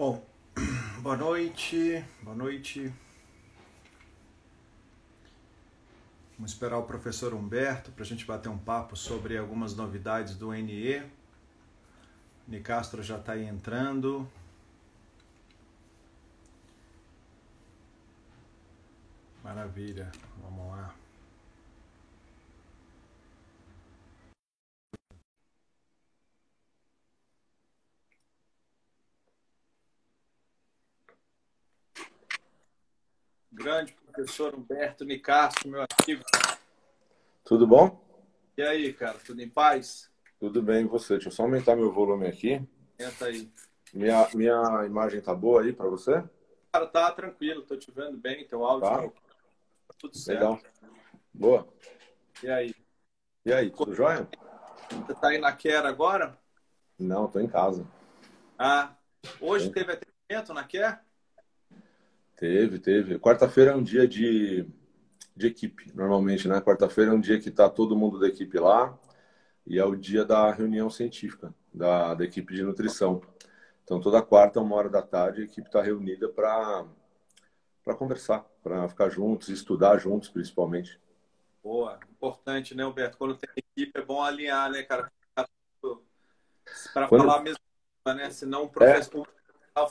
Bom, boa noite, boa noite. Vamos esperar o professor Humberto para a gente bater um papo sobre algumas novidades do NE. Nicastro já está aí entrando. Maravilha, vamos lá. Grande professor Humberto Nicastro, meu amigo. Tudo bom? E aí, cara, tudo em paz? Tudo bem, e você? Deixa eu só aumentar meu volume aqui. Entra aí. Minha, minha imagem tá boa aí para você? Cara, tá tranquilo, tô te vendo bem, teu áudio Tá. tá tudo certo. Legal. Boa. E aí? E aí, tudo jóia? Você tá aí na Quer agora? Não, tô em casa. Ah, hoje Sim. teve atendimento na Quer? Teve, teve. Quarta-feira é um dia de, de equipe, normalmente, né? Quarta-feira é um dia que tá todo mundo da equipe lá e é o dia da reunião científica da, da equipe de nutrição. Então, toda quarta, uma hora da tarde, a equipe está reunida para conversar, para ficar juntos, estudar juntos, principalmente. Boa, importante, né, Humberto? Quando tem equipe é bom alinhar, né, cara? Para Quando- falar a mesma coisa, né? Senão o professor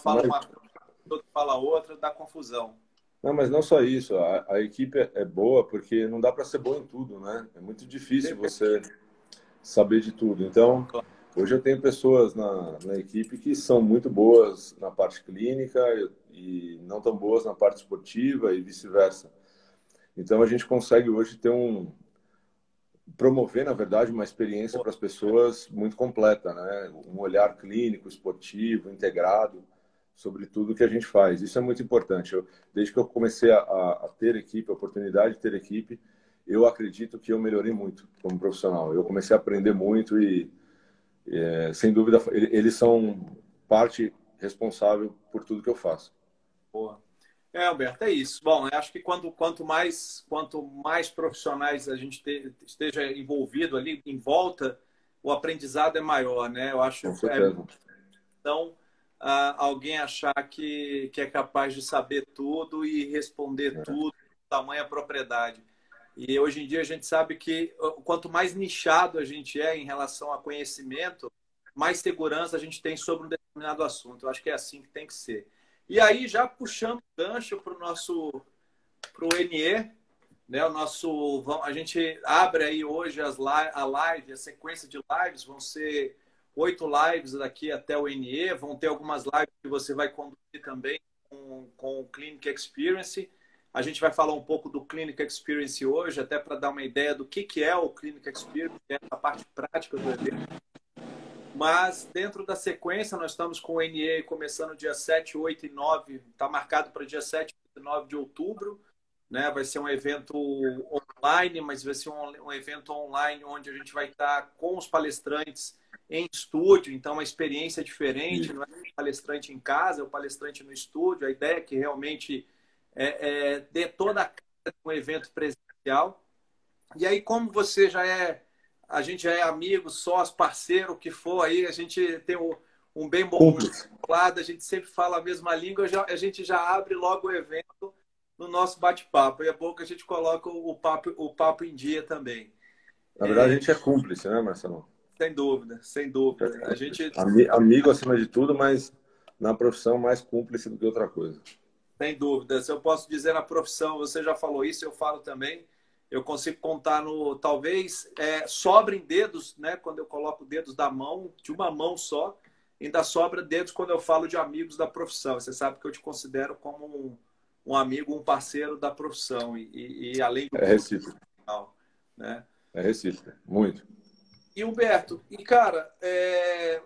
fala uma coisa, outro fala outra, dá confusão. Não, mas não só isso. A, a equipe é, é boa porque não dá para ser bom em tudo, né? É muito difícil você saber de tudo. Então, hoje eu tenho pessoas na, na equipe que são muito boas na parte clínica e não tão boas na parte esportiva e vice-versa. Então, a gente consegue hoje ter um promover, na verdade, uma experiência para as pessoas muito completa, né? Um olhar clínico, esportivo, integrado sobre tudo que a gente faz. Isso é muito importante. Eu, desde que eu comecei a, a ter equipe, a oportunidade de ter equipe, eu acredito que eu melhorei muito como profissional. Eu comecei a aprender muito e, é, sem dúvida, ele- eles são parte responsável por tudo que eu faço. Boa. É, Alberto, é isso. Bom, eu acho que quando, quanto mais quanto mais profissionais a gente te- esteja envolvido ali em volta, o aprendizado é maior, né? Eu acho Com que é então ah, alguém achar que, que é capaz de saber tudo e responder tudo, tamanha propriedade. E hoje em dia a gente sabe que quanto mais nichado a gente é em relação a conhecimento, mais segurança a gente tem sobre um determinado assunto. Eu acho que é assim que tem que ser. E aí, já puxando o gancho para o nosso para o NE, né? O nosso, a gente abre aí hoje as a live, a sequência de lives vão ser oito lives daqui até o NE, vão ter algumas lives que você vai conduzir também com, com o Clinic Experience. A gente vai falar um pouco do Clinic Experience hoje, até para dar uma ideia do que, que é o Clinic Experience, que é parte prática do evento. Mas dentro da sequência, nós estamos com o NE começando dia 7, 8 e 9, está marcado para dia 7 e 9 de outubro. Né? Vai ser um evento online, mas vai ser um, um evento online onde a gente vai estar com os palestrantes em estúdio, então uma experiência diferente, não é o palestrante em casa, é o palestrante no estúdio. A ideia é que realmente é, é, dê toda a cara de um evento presencial. E aí, como você já é, a gente já é amigo, sócio, parceiro, o que for aí, a gente tem um, um bem bom lado, a gente sempre fala a mesma língua, já- a gente já abre logo o evento no nosso bate-papo. E é bom que a gente coloca o papo, o papo em dia também. Na verdade, a gente é cúmplice, né, Marcelo? Sem dúvida, sem dúvida. A gente, Ami- Amigo acima de tudo, mas na profissão mais cúmplice do que outra coisa. sem dúvida. Se eu posso dizer na profissão, você já falou isso, eu falo também. Eu consigo contar no. Talvez é, sobrem dedos, né? Quando eu coloco dedos da mão, de uma mão só, ainda sobra dedos quando eu falo de amigos da profissão. Você sabe que eu te considero como um, um amigo, um parceiro da profissão. E, e- e além do É recíproco. né? É recíproco. Muito. E Humberto, e cara, é,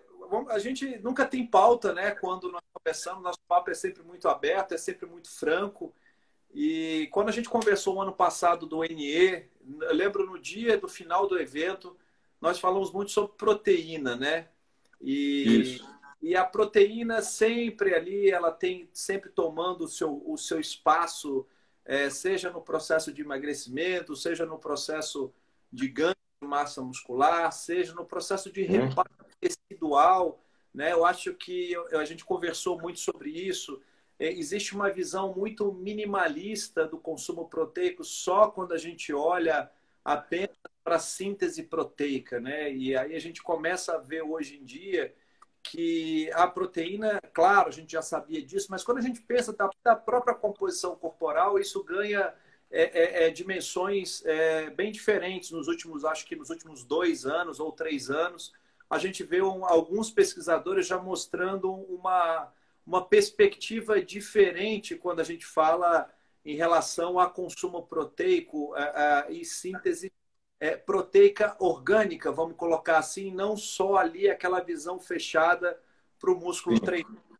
a gente nunca tem pauta, né? Quando nós conversamos, nosso papo é sempre muito aberto, é sempre muito franco. E quando a gente conversou o ano passado do NE, eu lembro no dia do final do evento, nós falamos muito sobre proteína, né? E, Isso. e a proteína sempre ali, ela tem sempre tomando o seu, o seu espaço, é, seja no processo de emagrecimento, seja no processo de ganho massa muscular, seja no processo de Uhum. reparo residual, Né? Eu acho que a gente conversou muito sobre isso. É, existe uma visão muito minimalista do consumo proteico só quando a gente olha apenas para a síntese proteica, né? E aí a gente começa a ver hoje em dia que a proteína, claro, a gente já sabia disso, mas quando a gente pensa da, da própria composição corporal, isso ganha é, é, é, dimensões é, bem diferentes nos últimos, acho que nos últimos dois anos ou três anos. A gente vê um, alguns pesquisadores já mostrando uma, uma perspectiva diferente quando a gente fala em relação a consumo proteico e síntese é, proteica orgânica, vamos colocar assim, não só ali aquela visão fechada para o músculo treinar. Né?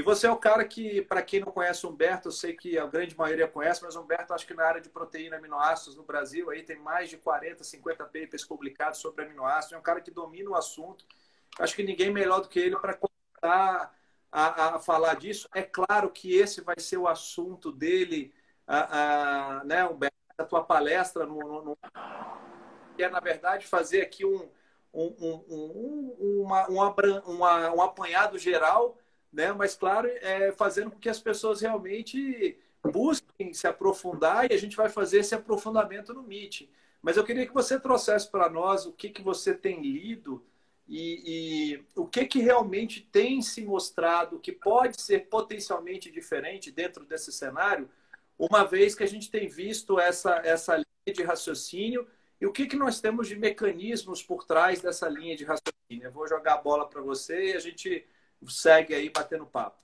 E você é o cara que, para quem não conhece o Humberto, eu sei que a grande maioria conhece, mas o Humberto, acho que na área de proteína aminoácidos no Brasil, aí tem mais de 40, 50 papers publicados sobre aminoácidos. É um cara que domina o assunto. Acho que ninguém melhor do que ele para começar a, a, falar disso. É claro que esse vai ser o assunto dele, a, a, né, Humberto? A tua palestra no, no, no é, na verdade, fazer aqui um, um, um, uma, uma, um apanhado geral, né? mas, claro, é, fazendo com que as pessoas realmente busquem se aprofundar e a gente vai fazer esse aprofundamento no Meet. Mas eu queria que você trouxesse para nós o que, que você tem lido e, e, o que, que realmente tem se mostrado que pode ser potencialmente diferente dentro desse cenário, uma vez que a gente tem visto essa, essa linha de raciocínio e o que, que nós temos de mecanismos por trás dessa linha de raciocínio? Eu vou jogar a bola para você e a gente segue aí batendo papo.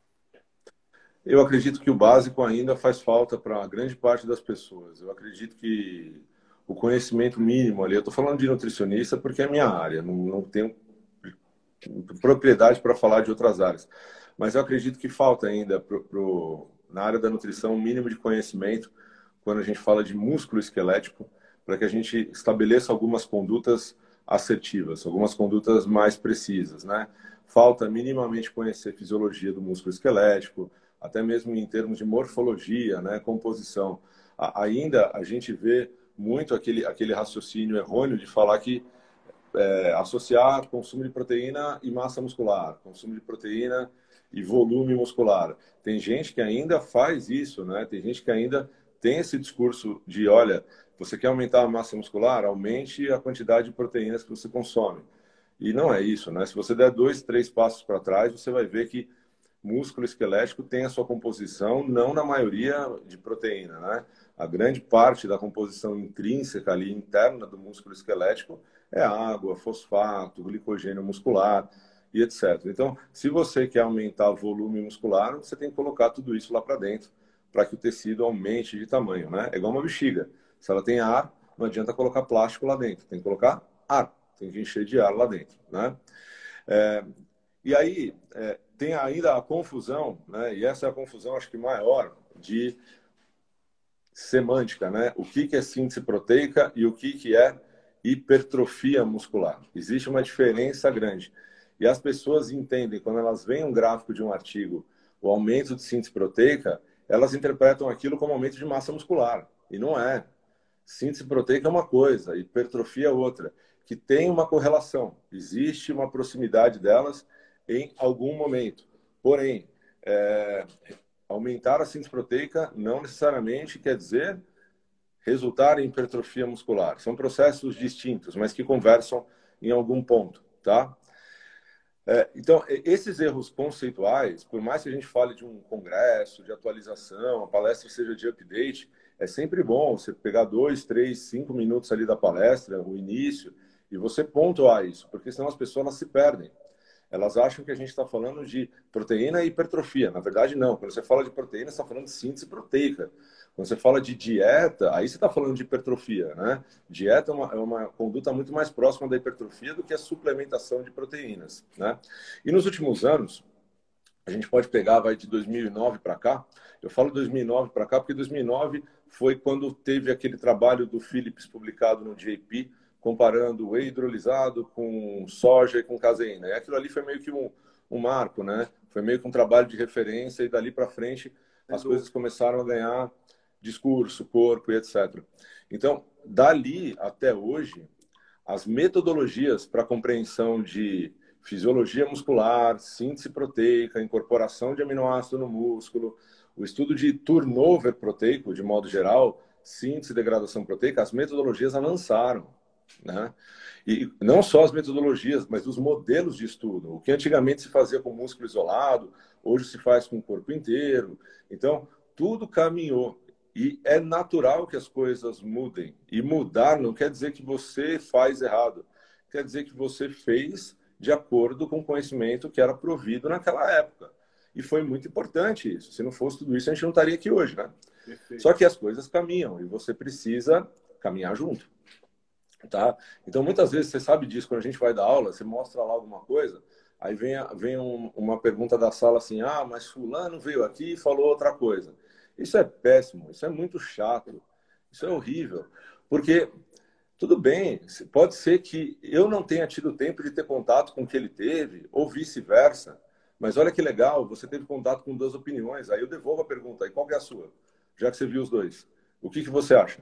Eu acredito que o básico ainda faz falta para a grande parte das pessoas. Eu acredito que o conhecimento mínimo ali, eu estou falando de nutricionista porque é minha área, não, não tenho propriedade para falar de outras áreas. Mas eu acredito que falta ainda pro, pro, na área da nutrição um mínimo de conhecimento quando a gente fala de músculo esquelético, para que a gente estabeleça algumas condutas assertivas, algumas condutas mais precisas, né? Falta minimamente conhecer fisiologia do músculo esquelético, até mesmo em termos de morfologia, né, composição. Ainda a gente vê muito aquele, aquele raciocínio errôneo de falar que é, associar consumo de proteína e massa muscular, consumo de proteína e volume muscular. Tem gente que ainda faz isso, né? Tem gente que ainda tem esse discurso de, olha, você quer aumentar a massa muscular? Aumente a quantidade de proteínas que você consome. E não é isso, né? Se você der dois, três passos para trás, você vai ver que músculo esquelético tem a sua composição, não na maioria de proteína, né? A grande parte da composição intrínseca ali, interna do músculo esquelético, é água, fosfato, glicogênio muscular e etc. Então, se você quer aumentar o volume muscular, você tem que colocar tudo isso lá para dentro, para que o tecido aumente de tamanho, né? É igual uma bexiga. Se ela tem ar, não adianta colocar plástico lá dentro, tem que colocar ar, tem que encher de ar lá dentro, né? É, e aí é, tem ainda a confusão, né? E essa é a confusão, acho que maior de semântica, né? O que, que é síntese proteica e o que, que é hipertrofia muscular. Existe uma diferença grande. E as pessoas entendem, quando elas veem um gráfico de um artigo, o aumento de síntese proteica, elas interpretam aquilo como aumento de massa muscular. E não é. Síntese proteica é uma coisa, hipertrofia é outra, que tem uma correlação. Existe uma proximidade delas em algum momento. Porém, é, aumentar a síntese proteica não necessariamente quer dizer resultar em hipertrofia muscular. São processos distintos, mas que conversam em algum ponto, tá? É, então, esses erros conceituais, por mais que a gente fale de um congresso, de atualização, a palestra seja de update, é sempre bom você pegar dois, três, cinco minutos ali da palestra, o início, e você pontuar isso, porque senão as pessoas se perdem. Elas acham que a gente está falando de proteína e hipertrofia. Na verdade, não. Quando você fala de proteína, você está falando de síntese proteica. Quando você fala de dieta, aí você está falando de hipertrofia, né? Dieta é uma, é uma, conduta muito mais próxima da hipertrofia do que a suplementação de proteínas, né? E nos últimos anos, a gente pode pegar, vai de 2009 para cá. Eu falo 2009 para cá porque 2009 foi quando teve aquele trabalho do Philips publicado no JP, comparando whey hidrolisado com soja e com caseína. E aquilo ali foi meio que um, um marco, né? Foi meio que um trabalho de referência e dali para frente as coisas começaram a ganhar discurso, corpo e etc. Então, dali até hoje, as metodologias para compreensão de fisiologia muscular, síntese proteica, incorporação de aminoácido no músculo, o estudo de turnover proteico, de modo geral, síntese e degradação proteica, as metodologias avançaram. Né? E não só as metodologias, mas os modelos de estudo. O que antigamente se fazia com músculo isolado, hoje se faz com o corpo inteiro. Então, tudo caminhou. E é natural que as coisas mudem. E mudar não quer dizer que você faz errado. Quer dizer que você fez de acordo com o conhecimento que era provido naquela época. E foi muito importante isso. Se não fosse tudo isso, a gente não estaria aqui hoje, né? Perfeito. Só que as coisas caminham e você precisa caminhar junto. Tá? Então, muitas vezes, você sabe disso, quando a gente vai dar aula, você mostra lá alguma coisa, aí vem, vem um, uma pergunta da sala assim, ah, mas fulano veio aqui e falou outra coisa. Isso é péssimo, isso é muito chato, isso é horrível. Porque, tudo bem, pode ser que eu não tenha tido tempo de ter contato com o que ele teve, ou vice-versa. Mas olha que legal, você teve contato com duas opiniões. Aí eu devolvo a pergunta, aí qual é a sua? Já que você viu os dois. O que, que você acha?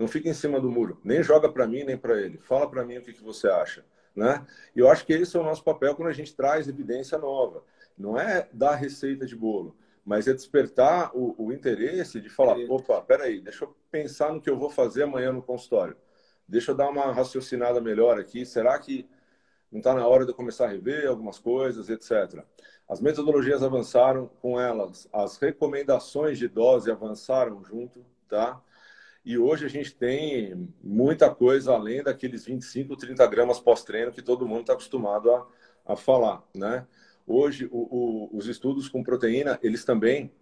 Não fica em cima do muro. Nem joga para mim, nem para ele. Fala para mim o que, que você acha. Né? E eu acho que esse é o nosso papel quando a gente traz evidência nova. Não é dar receita de bolo mas é despertar o, o interesse de falar, opa, peraí, deixa eu pensar no que eu vou fazer amanhã no consultório. Deixa eu dar uma raciocinada melhor aqui. Será que não está na hora de eu começar a rever algumas coisas, etc. As metodologias avançaram com elas, as recomendações de dose avançaram junto, tá? E hoje a gente tem muita coisa além daqueles 25, 30 gramas pós-treino que todo mundo está acostumado a, a falar, né? Hoje, o, o, os estudos com proteína, eles também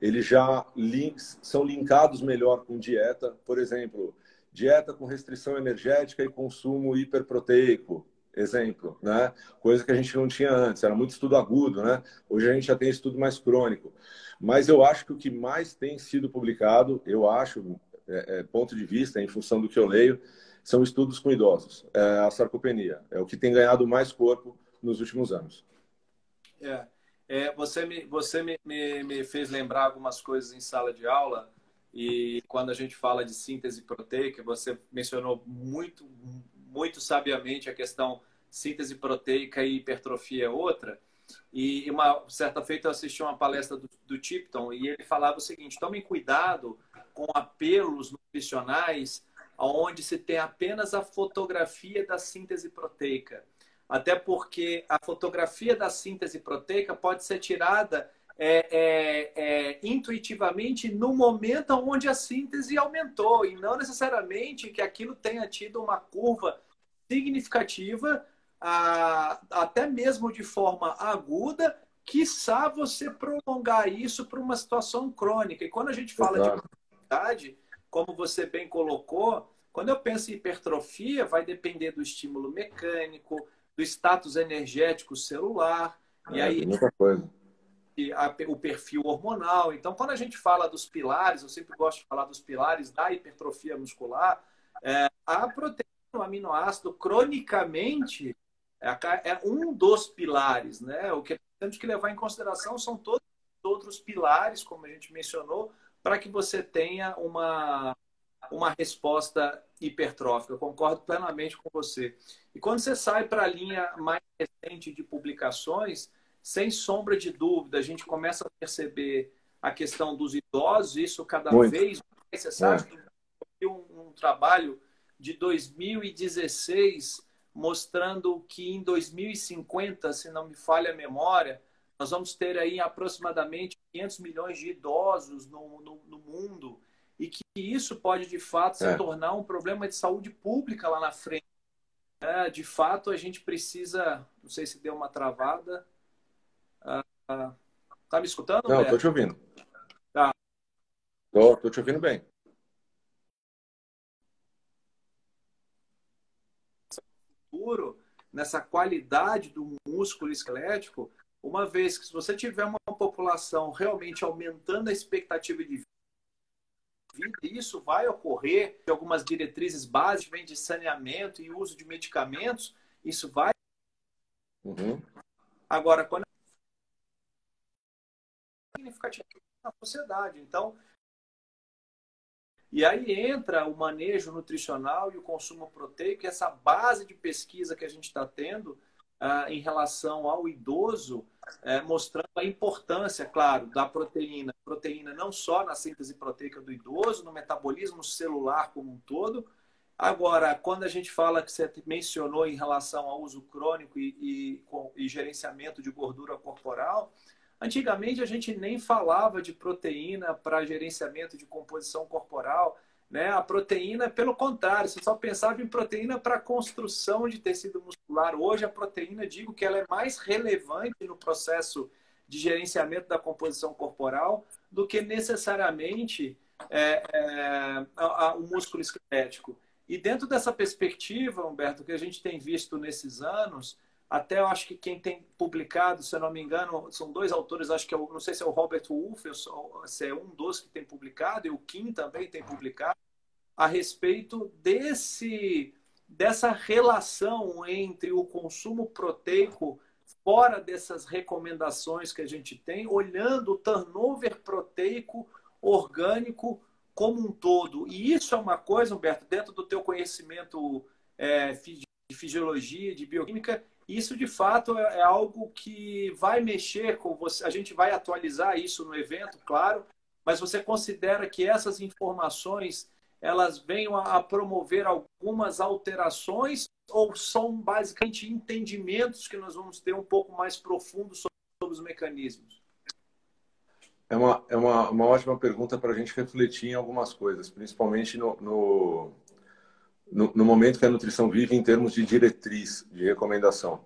eles já links, são linkados melhor com dieta. Por exemplo, dieta com restrição energética e consumo hiperproteico, exemplo, né? Coisa que a gente não tinha antes, era muito estudo agudo, né? Hoje a gente já tem estudo mais crônico. Mas eu acho que o que mais tem sido publicado, eu acho, é, é, ponto de vista, em função do que eu leio, são estudos com idosos. É a sarcopenia. É o que tem ganhado mais corpo nos últimos anos. É. é você me, você me, me, me, fez lembrar algumas coisas em sala de aula e quando a gente fala de síntese proteica, você mencionou muito, muito sabiamente a questão síntese proteica e hipertrofia é outra. E uma certa feita eu assisti uma palestra do, do Tipton e ele falava o seguinte: tomem cuidado com apelos nutricionais onde se tem apenas a fotografia da síntese proteica até porque a fotografia da síntese proteica pode ser tirada é, é, é, intuitivamente no momento onde a síntese aumentou, e não necessariamente que aquilo tenha tido uma curva significativa, a, até mesmo de forma aguda, quiçá você prolongar isso para uma situação crônica. E quando a gente fala Exato. de cronicidade, como você bem colocou, quando eu penso em hipertrofia, vai depender do estímulo mecânico, do status energético celular, é, e aí muita coisa. A, o perfil hormonal. Então, quando a gente fala dos pilares, eu sempre gosto de falar dos pilares da hipertrofia muscular, é, a proteína, o aminoácido, cronicamente, é, é, um dos pilares. Né? O que temos que levar em consideração são todos os outros pilares, como a gente mencionou, para que você tenha uma, uma resposta hipertrófica. Eu concordo plenamente com você. E quando você sai para a linha mais recente de publicações, sem sombra de dúvida, a gente começa a perceber a questão dos idosos, isso cada Muito. vez mais. Você sabe é. um, um trabalho de 2016 mostrando que em 2050, se não me falha a memória, nós vamos ter aí aproximadamente 500 milhões de idosos no, no, no mundo e que isso pode, de fato, se é. tornar um problema de saúde pública lá na frente. É, de fato, a gente precisa. Não sei se deu uma travada. Ah, tá me escutando? Não, estou te ouvindo. Tá. Tô, tô te ouvindo bem. Nessa qualidade do músculo esquelético, uma vez que se você tiver uma população realmente aumentando a expectativa de vida, isso vai ocorrer de algumas diretrizes básicas, vem de saneamento e uso de medicamentos, isso vai. Uhum. Agora, quando é significativo na sociedade. Então, e aí entra o manejo nutricional e o consumo proteico, essa base de pesquisa que a gente está tendo ah, em relação ao idoso, é, mostrando a importância, claro, da proteína. Proteína não só na síntese proteica do idoso, no metabolismo celular como um todo. Agora, quando a gente fala que você mencionou em relação ao uso crônico e, e, e gerenciamento de gordura corporal, antigamente a gente nem falava de proteína para gerenciamento de composição corporal. Né? A proteína, pelo contrário, você só pensava em proteína para construção de tecido muscular. Hoje, a proteína, digo que ela é mais relevante no processo de gerenciamento da composição corporal do que necessariamente é, é, a, a, o músculo esquelético. E dentro dessa perspectiva, Humberto, que a gente tem visto nesses anos, até eu acho que quem tem publicado, se eu não me engano, são dois autores, acho que é o, não sei se é o Robert Wolff, se é um dos que tem publicado, e o Kim também tem publicado, a respeito desse dessa relação entre o consumo proteico fora dessas recomendações que a gente tem, olhando o turnover proteico orgânico como um todo. E isso é uma coisa, Humberto, dentro do teu conhecimento é, de fisiologia, de bioquímica, isso, de fato, é, é algo que vai mexer com você. A gente vai atualizar isso no evento, claro, mas você considera que essas informações elas venham a promover algumas alterações ou são basicamente entendimentos que nós vamos ter um pouco mais profundos sobre os mecanismos? É uma, é uma, uma ótima pergunta para a gente refletir em algumas coisas, principalmente no, no, no, no, momento que a nutrição vive em termos de diretriz, de recomendação.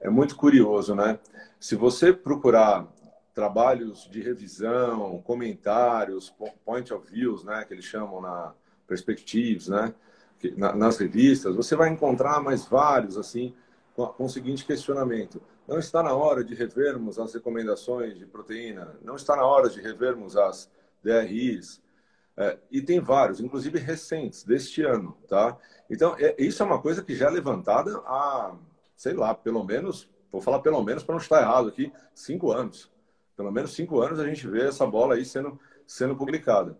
É muito curioso, né? Se você procurar trabalhos de revisão, comentários, point of views, né, que eles chamam na perspectives, né, nas revistas, você vai encontrar mais vários assim com, o seguinte questionamento: não está na hora de revermos as recomendações de proteína? Não está na hora de revermos as DRIs? É, e tem vários, inclusive recentes, deste ano, tá? Então, é, isso é uma coisa que já é levantada há, sei lá, pelo menos, vou falar pelo menos para não estar errado aqui, cinco anos. Pelo menos cinco anos a gente vê essa bola aí sendo, sendo publicada.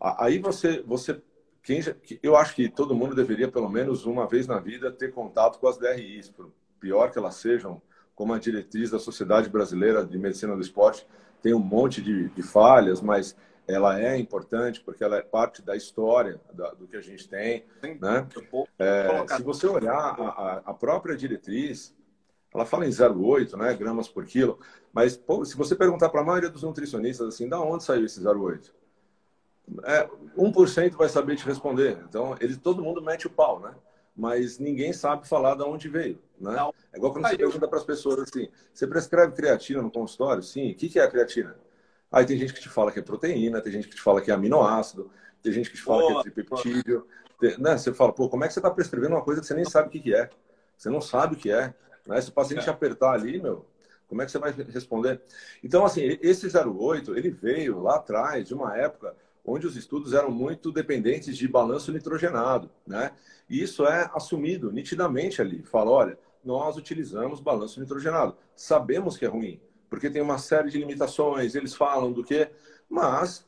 Aí você, você quem já, eu acho que todo mundo deveria, pelo menos uma vez na vida, ter contato com as DRIs, por pior que elas sejam, como a diretriz da Sociedade Brasileira de Medicina do Esporte, tem um monte de, de falhas, mas ela é importante porque ela é parte da história da, do que a gente tem. Sim, né? É, se você olhar a, a, própria diretriz, ela fala em 0,8 né, gramas por quilo, mas pô, se você perguntar para a maioria dos nutricionistas assim, da onde saiu esse 0,8? É, 1% vai saber te responder. Então, ele, todo mundo mete o pau, né? Mas ninguém sabe falar de onde veio, né? É igual quando você pergunta para as pessoas assim, você prescreve creatina no consultório? Sim. O que é a creatina? Aí tem gente que te fala que é proteína, tem gente que te fala que é aminoácido, tem gente que te fala boa, que é tripeptídeo. Tem, né? Você fala, pô, como é que você está prescrevendo uma coisa que você nem sabe o que, que é? Você não sabe o que é. Né? Se o paciente é. apertar ali, meu, como é que você vai responder? Então, assim, esse 08, ele veio lá atrás de uma época onde os estudos eram muito dependentes de balanço nitrogenado, né? E isso é assumido nitidamente ali. Fala, olha, nós utilizamos balanço nitrogenado. Sabemos que é ruim, porque tem uma série de limitações, eles falam do que, mas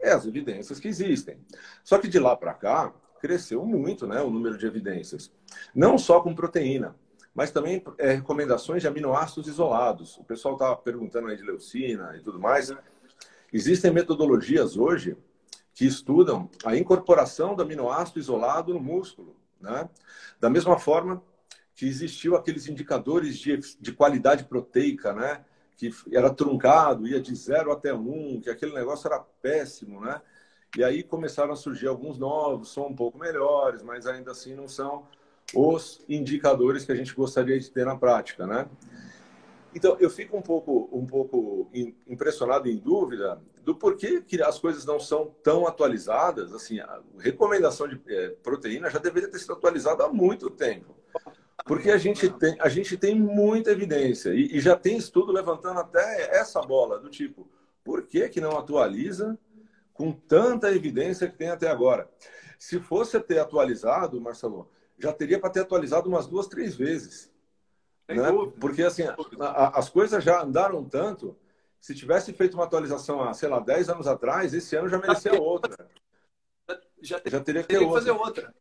é as evidências que existem. Só que de lá para cá, cresceu muito né, o número de evidências. Não só com proteína, mas também é, recomendações de aminoácidos isolados. O pessoal está perguntando aí de leucina e tudo mais. Existem metodologias hoje que estudam a incorporação do aminoácido isolado no músculo. Né? Da mesma forma que existiu aqueles indicadores de, de qualidade proteica, né? Que era truncado, ia de zero até um, que aquele negócio era péssimo, né? E aí começaram a surgir alguns novos, são um pouco melhores, mas ainda assim não são os indicadores que a gente gostaria de ter na prática, né? Então, eu fico um pouco, um pouco impressionado, em dúvida, do porquê que as coisas não são tão atualizadas. Assim, a recomendação de é, proteína já deveria ter sido atualizada há muito tempo. Porque a gente tem, a gente tem muita evidência e, e, já tem estudo levantando até essa bola do tipo, por que, que não atualiza com tanta evidência que tem até agora? Se fosse ter atualizado, Marcelo, já teria para ter atualizado umas duas, três vezes. Né? Porque assim, a, a, as coisas já andaram tanto, se tivesse feito uma atualização há, sei lá, 10 anos atrás, esse ano já merecia outra. Já, já teria que ter outra. fazer outra.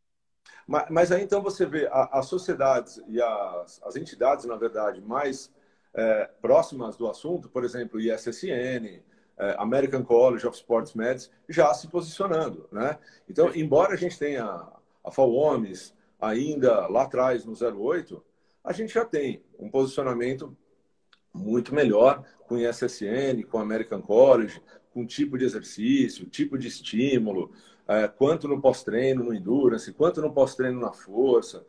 Mas, mas aí então você vê as sociedades e as, as entidades, na verdade, mais é, próximas do assunto, por exemplo, ISSN, é, American College of Sports Medicine, já se posicionando. Né? Então, embora a gente tenha a FAOMES ainda lá atrás, no 08, a gente já tem um posicionamento muito melhor com ISSN, com American College, com tipo de exercício, tipo de estímulo, quanto no pós-treino no endurance, quanto no pós-treino na força.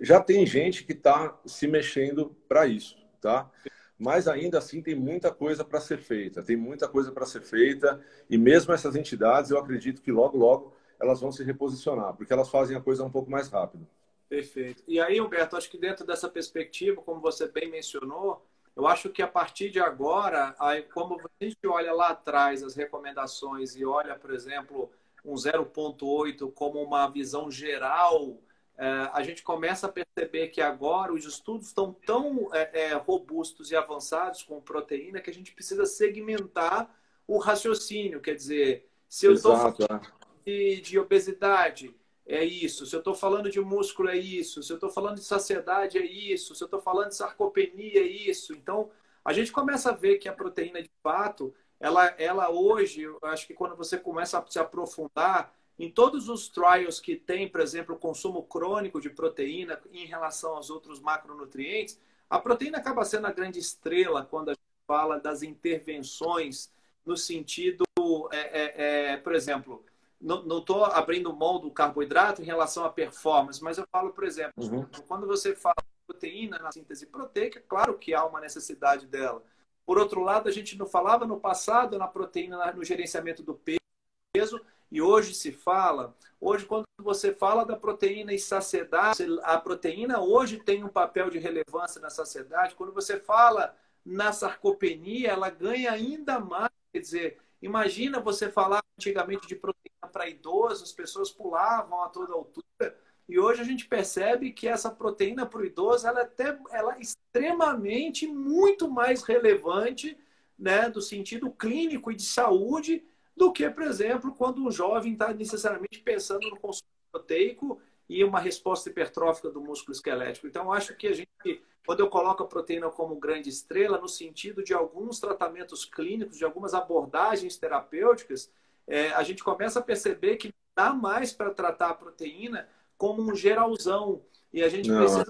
Já tem gente que está se mexendo para isso, tá? Mas ainda assim tem muita coisa para ser feita, tem muita coisa para ser feita e mesmo essas entidades eu acredito que logo logo elas vão se reposicionar, porque elas fazem a coisa um pouco mais rápido. Perfeito. E aí, Humberto, acho que dentro dessa perspectiva, como você bem mencionou, eu acho que a partir de agora, como a gente olha lá atrás as recomendações e olha, por exemplo, um 0,8 como uma visão geral, é, a gente começa a perceber que agora os estudos estão tão é, é, robustos e avançados com proteína que a gente precisa segmentar o raciocínio. Quer dizer, se eu estou falando de, de obesidade, é isso. Se eu estou falando de músculo, é isso. Se eu estou falando de saciedade, é isso. Se eu estou falando de sarcopenia, é isso. Então, a gente começa a ver que a proteína, de fato, ela, ela hoje, eu acho que quando você começa a se aprofundar, em todos os trials que tem, por exemplo, o consumo crônico de proteína em relação aos outros macronutrientes, a proteína acaba sendo a grande estrela quando a gente fala das intervenções no sentido, é, é, é, por exemplo, não estou abrindo mão do carboidrato em relação à performance, mas eu falo, por exemplo, uhum. quando você fala proteína na síntese proteica, claro que há uma necessidade dela. Por outro lado, a gente não falava no passado na proteína no gerenciamento do peso, e hoje se fala. Hoje, quando você fala da proteína e saciedade, a proteína hoje tem um papel de relevância na saciedade. Quando você fala na sarcopenia, ela ganha ainda mais. Quer dizer, imagina você falar antigamente de proteína para idosos, as pessoas pulavam a toda altura. E hoje a gente percebe que essa proteína para o idoso ela é, até, ela é extremamente muito mais relevante né, do sentido clínico e de saúde do que, por exemplo, quando um jovem está necessariamente pensando no consumo proteico e uma resposta hipertrófica do músculo esquelético. Então, acho que a gente, quando eu coloco a proteína como grande estrela, no sentido de alguns tratamentos clínicos, de algumas abordagens terapêuticas, é, a gente começa a perceber que dá mais para tratar a proteína como um geralzão. E a gente Não. precisa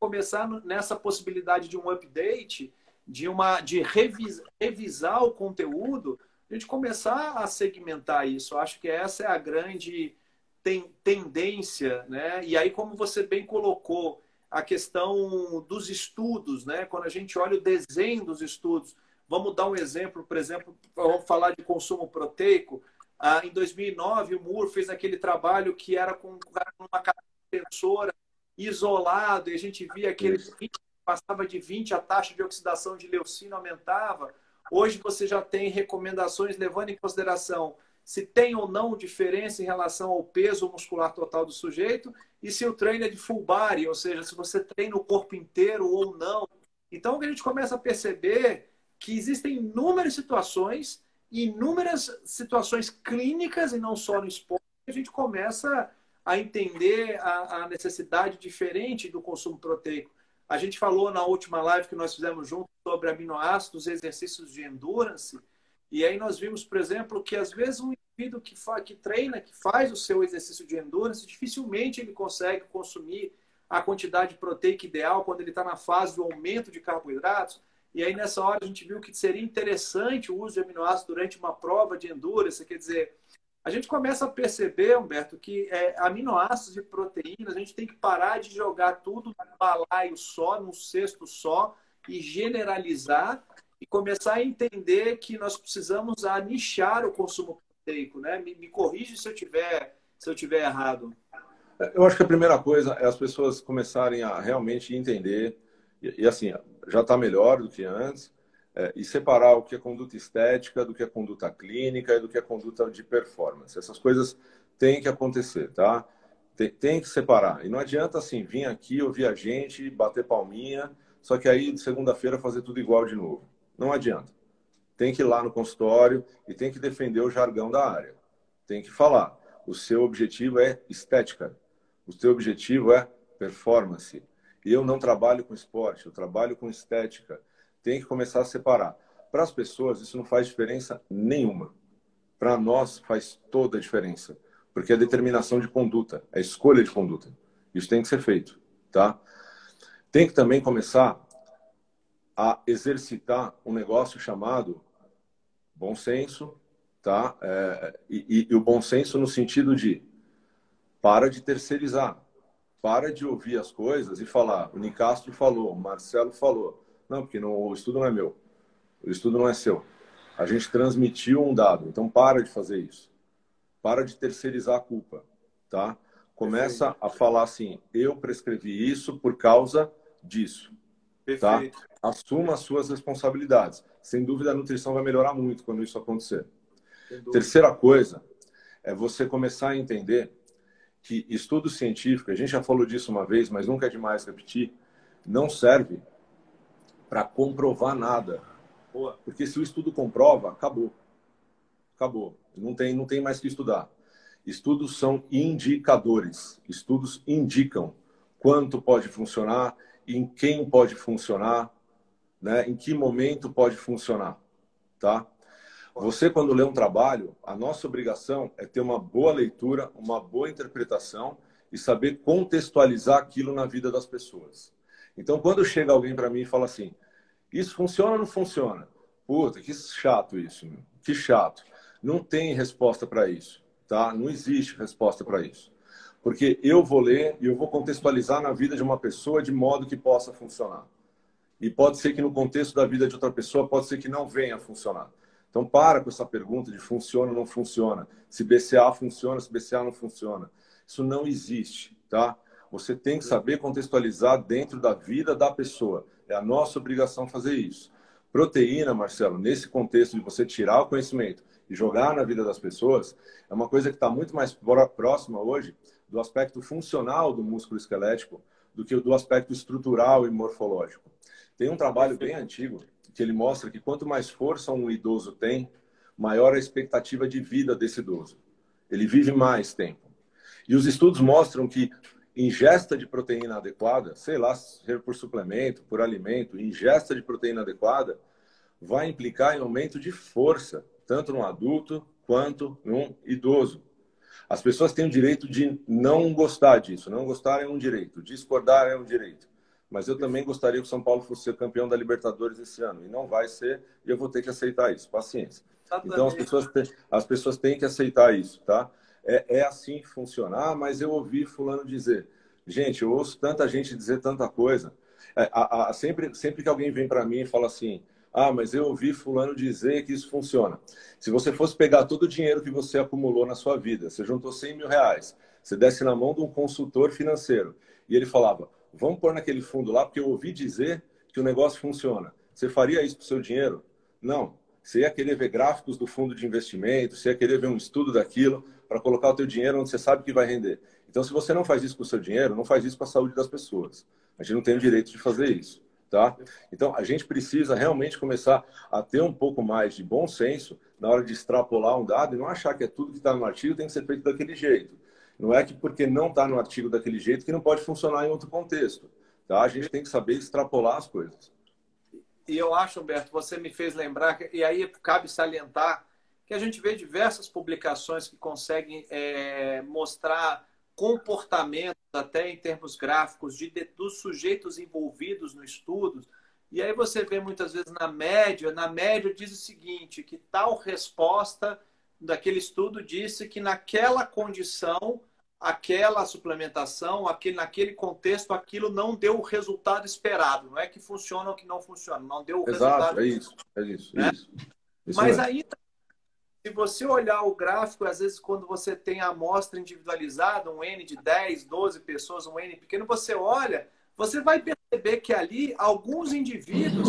começar nessa possibilidade de um update, de uma de revisar, revisar o conteúdo, a gente começar a segmentar isso. Eu acho que essa é a grande ten, tendência, né? E aí, como você bem colocou, a questão dos estudos, né? Quando a gente olha o desenho dos estudos, vamos dar um exemplo, por exemplo, vamos falar de consumo proteico. Ah, em 2009, o Moore fez aquele trabalho que era com uma sensora isolado, e a gente via aquele passava de 20, a taxa de oxidação de leucina aumentava. Hoje você já tem recomendações levando em consideração se tem ou não diferença em relação ao peso muscular total do sujeito e se o treino é de full body, ou seja, se você treina o corpo inteiro ou não. Então, a gente começa a perceber que existem inúmeras situações inúmeras situações clínicas e não só no esporte, a gente começa a entender a, a, necessidade diferente do consumo proteico. A gente falou na última live que nós fizemos junto sobre aminoácidos, exercícios de endurance, e aí nós vimos, por exemplo, que às vezes um indivíduo que, que treina, que faz o seu exercício de endurance, dificilmente ele consegue consumir a quantidade proteica ideal quando ele está na fase do aumento de carboidratos. E aí, nessa hora, a gente viu que seria interessante o uso de aminoácidos durante uma prova de endurance. Quer dizer, a gente começa a perceber, Humberto, que é, aminoácidos e proteínas, a gente tem que parar de jogar tudo num balaio só, num cesto só, e generalizar e começar a entender que nós precisamos nichar o consumo proteico. Né? Me, me corrige se eu tiver se eu tiver errado. Eu acho que a primeira coisa é as pessoas começarem a realmente entender e, e assim já está melhor do que antes, é, e separar o que é conduta estética do que é conduta clínica e do que é conduta de performance. Essas coisas têm que acontecer, tá? Tem, tem que separar. E não adianta assim vir aqui, ouvir a gente, bater palminha, só que aí de segunda-feira fazer tudo igual de novo. Não adianta. Tem que ir lá no consultório e tem que defender o jargão da área. Tem que falar. O seu objetivo é estética. o seu objetivo é performance. E eu não trabalho com esporte, eu trabalho com estética. Tem que começar a separar. Para as pessoas, isso não faz diferença nenhuma. Para nós, faz toda a diferença. Porque é determinação de conduta, é escolha de conduta. Isso tem que ser feito, tá? Tem que também começar a exercitar um negócio chamado bom senso, tá? É, e, e, o bom senso no sentido de para de terceirizar, para de ouvir as coisas e falar, o Nicastro falou, o Marcelo falou. Não, porque não, o estudo não é meu, o estudo não é seu. A gente transmitiu um dado, então para de fazer isso. Para de terceirizar a culpa, tá? Começa Perfeito. a falar assim, eu prescrevi isso por causa disso. Tá? Perfeito. Tá? Assuma as suas responsabilidades. Sem dúvida, a nutrição vai melhorar muito quando isso acontecer. Terceira coisa é você começar a entender que estudo científico, a gente já falou disso uma vez, mas nunca é demais repetir, não serve para comprovar nada. Porque se o estudo comprova, acabou. Acabou. Não tem, não tem mais que estudar. Estudos são indicadores. Estudos indicam quanto pode funcionar, em quem pode funcionar, né? em que momento pode funcionar. Tá? Você, quando lê um trabalho, a nossa obrigação é ter uma boa leitura, uma boa interpretação e saber contextualizar aquilo na vida das pessoas. Então, quando chega alguém para mim e fala assim, isso funciona ou não funciona? Puta, que chato isso, meu. que chato. Não tem resposta para isso, tá? Não existe resposta para isso. Porque eu vou ler e eu vou contextualizar na vida de uma pessoa de modo que possa funcionar. E pode ser que no contexto da vida de outra pessoa, pode ser que não venha a funcionar. Então, para com essa pergunta de funciona ou não funciona. Se BCA funciona, se BCA não funciona. Isso não existe, tá? Você tem que saber contextualizar dentro da vida da pessoa. É a nossa obrigação fazer isso. Proteína, Marcelo, nesse contexto de você tirar o conhecimento e jogar na vida das pessoas, é uma coisa que está muito mais próxima hoje do aspecto funcional do músculo esquelético do que do aspecto estrutural e morfológico. Tem um trabalho bem antigo que ele mostra que quanto mais força um idoso tem, maior a expectativa de vida desse idoso. Ele vive mais tempo. E os estudos mostram que ingesta de proteína adequada, sei lá, ser por suplemento, por alimento, ingesta de proteína adequada, vai implicar em aumento de força, tanto no adulto quanto no idoso. As pessoas têm o direito de não gostar disso. Não gostar é um direito. Discordar é um direito. Mas eu também gostaria que o São Paulo fosse ser campeão da Libertadores esse ano. E não vai ser, e eu vou ter que aceitar isso. Paciência. Então as pessoas, têm, as pessoas têm que aceitar isso, tá? É, é assim que funciona. Ah, mas eu ouvi fulano dizer. Gente, eu ouço tanta gente dizer tanta coisa. É, a, a, sempre, sempre que alguém vem para mim e fala assim, ah, mas eu ouvi fulano dizer que isso funciona. Se você fosse pegar todo o dinheiro que você acumulou na sua vida, você juntou 100 mil reais, você desse na mão de um consultor financeiro e ele falava, vamos pôr naquele fundo lá porque eu ouvi dizer que o negócio funciona. Você faria isso com o seu dinheiro? Não. Você ia querer ver gráficos do fundo de investimento, você ia querer ver um estudo daquilo para colocar o teu dinheiro onde você sabe que vai render. Então, se você não faz isso com o seu dinheiro, não faz isso com a saúde das pessoas. A gente não tem o direito de fazer isso. Tá? Então, a gente precisa realmente começar a ter um pouco mais de bom senso na hora de extrapolar um dado e não achar que é tudo que está no artigo tem que ser feito daquele jeito. Não é que porque não está no artigo daquele jeito que não pode funcionar em outro contexto. Tá? A gente tem que saber extrapolar as coisas. E eu acho, Humberto, você me fez lembrar, e aí cabe salientar, que a gente vê diversas publicações que conseguem é, mostrar comportamentos, até em termos gráficos, de, dos sujeitos envolvidos no estudo. E aí você vê muitas vezes na média, na média diz o seguinte, que tal resposta daquele estudo disse que naquela condição, aquela suplementação, aquele, naquele contexto, aquilo não deu o resultado esperado. Não é que funciona ou que não funciona, não deu o Exato, resultado. É isso, é isso, né? isso. isso Mas é. ainda se você olhar o gráfico, às vezes quando você tem a amostra individualizada, um N de 10, 12 pessoas, um N pequeno, você olha, você vai perceber que ali alguns indivíduos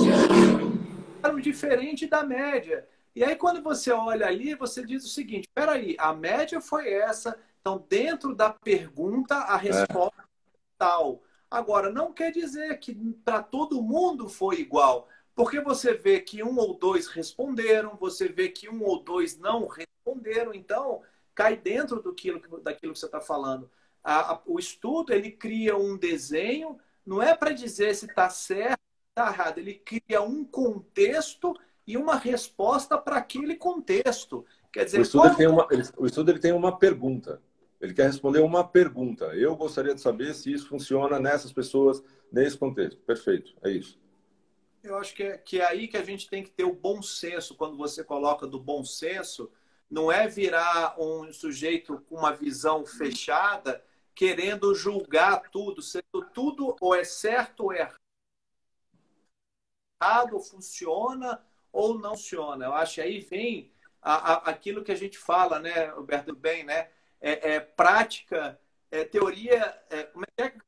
eram diferentes da média. E aí quando você olha ali, você diz o seguinte, peraí, a média foi essa, então dentro da pergunta a resposta é tal. Agora, não quer dizer que para todo mundo foi igual. Porque você vê que um ou dois responderam, você vê que um ou dois não responderam, então cai dentro do daquilo que você está falando. a, a, o estudo ele cria um desenho, não é para dizer se está certo ou está errado, ele cria um contexto e uma resposta para aquele contexto. Quer dizer, o estudo, ele tem uma, o estudo ele tem uma pergunta. Ele quer responder uma pergunta. Eu gostaria de saber se isso funciona nessas pessoas, nesse contexto. Perfeito, é isso. Eu acho que é, que é aí que a gente tem que ter o bom senso. Quando você coloca do bom senso, não é virar um sujeito com uma visão fechada, querendo julgar tudo, sendo tudo ou é certo ou é errado, funciona ou não funciona. Eu acho que aí vem a, a, aquilo que a gente fala, né, Roberto, bem, né? É, é prática, é teoria, é, como é que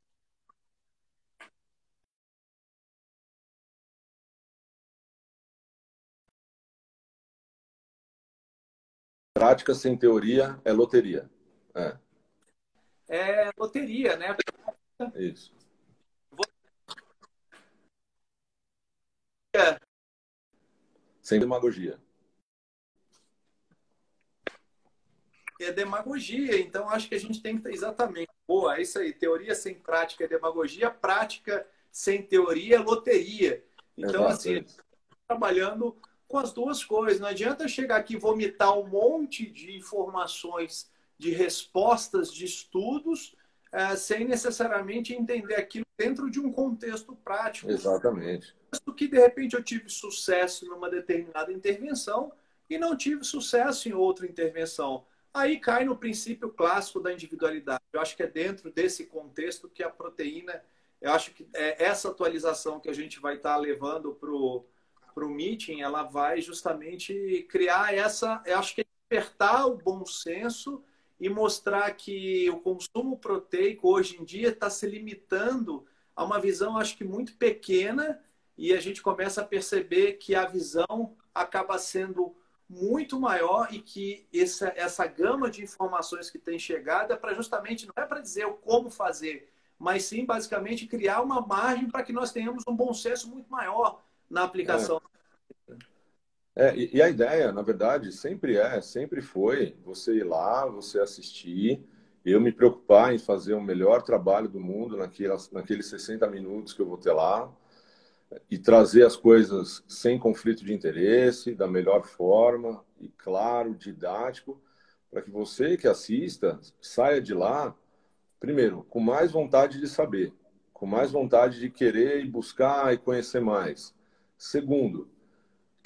Prática sem teoria é loteria. É, é loteria, né? Isso. Sem demagogia. É demagogia, então acho que a gente tem que exatamente. Boa, é isso aí. Teoria sem prática é demagogia, prática sem teoria é loteria. Então, Exato, assim, trabalhando com as duas coisas. Não adianta chegar aqui e vomitar um monte de informações, de respostas, de estudos, é, sem necessariamente entender aquilo dentro de um contexto prático. Exatamente. Que de repente eu tive sucesso numa determinada intervenção e não tive sucesso em outra intervenção. Aí cai no princípio clássico da individualidade. Eu acho que é dentro desse contexto que a proteína, eu acho que é essa atualização que a gente vai estar levando para o meeting, ela vai justamente criar essa, eu acho que é despertar o bom senso e mostrar que o consumo proteico hoje em dia está se limitando a uma visão, acho que muito pequena, e a gente começa a perceber que a visão acaba sendo muito maior e que essa, essa gama de informações que tem chegado é para justamente, não é para dizer o como fazer, mas sim basicamente criar uma margem para que nós tenhamos um bom senso muito maior na aplicação. É. é e, e, a ideia, na verdade, sempre é, sempre foi você ir lá, você assistir, eu me preocupar em fazer o melhor trabalho do mundo naqueles 60 minutos que eu vou ter lá e trazer as coisas sem conflito de interesse, da melhor forma e claro, didático, para que você que assista saia de lá, primeiro, com mais vontade de saber, com mais vontade de querer e buscar e conhecer mais. Segundo,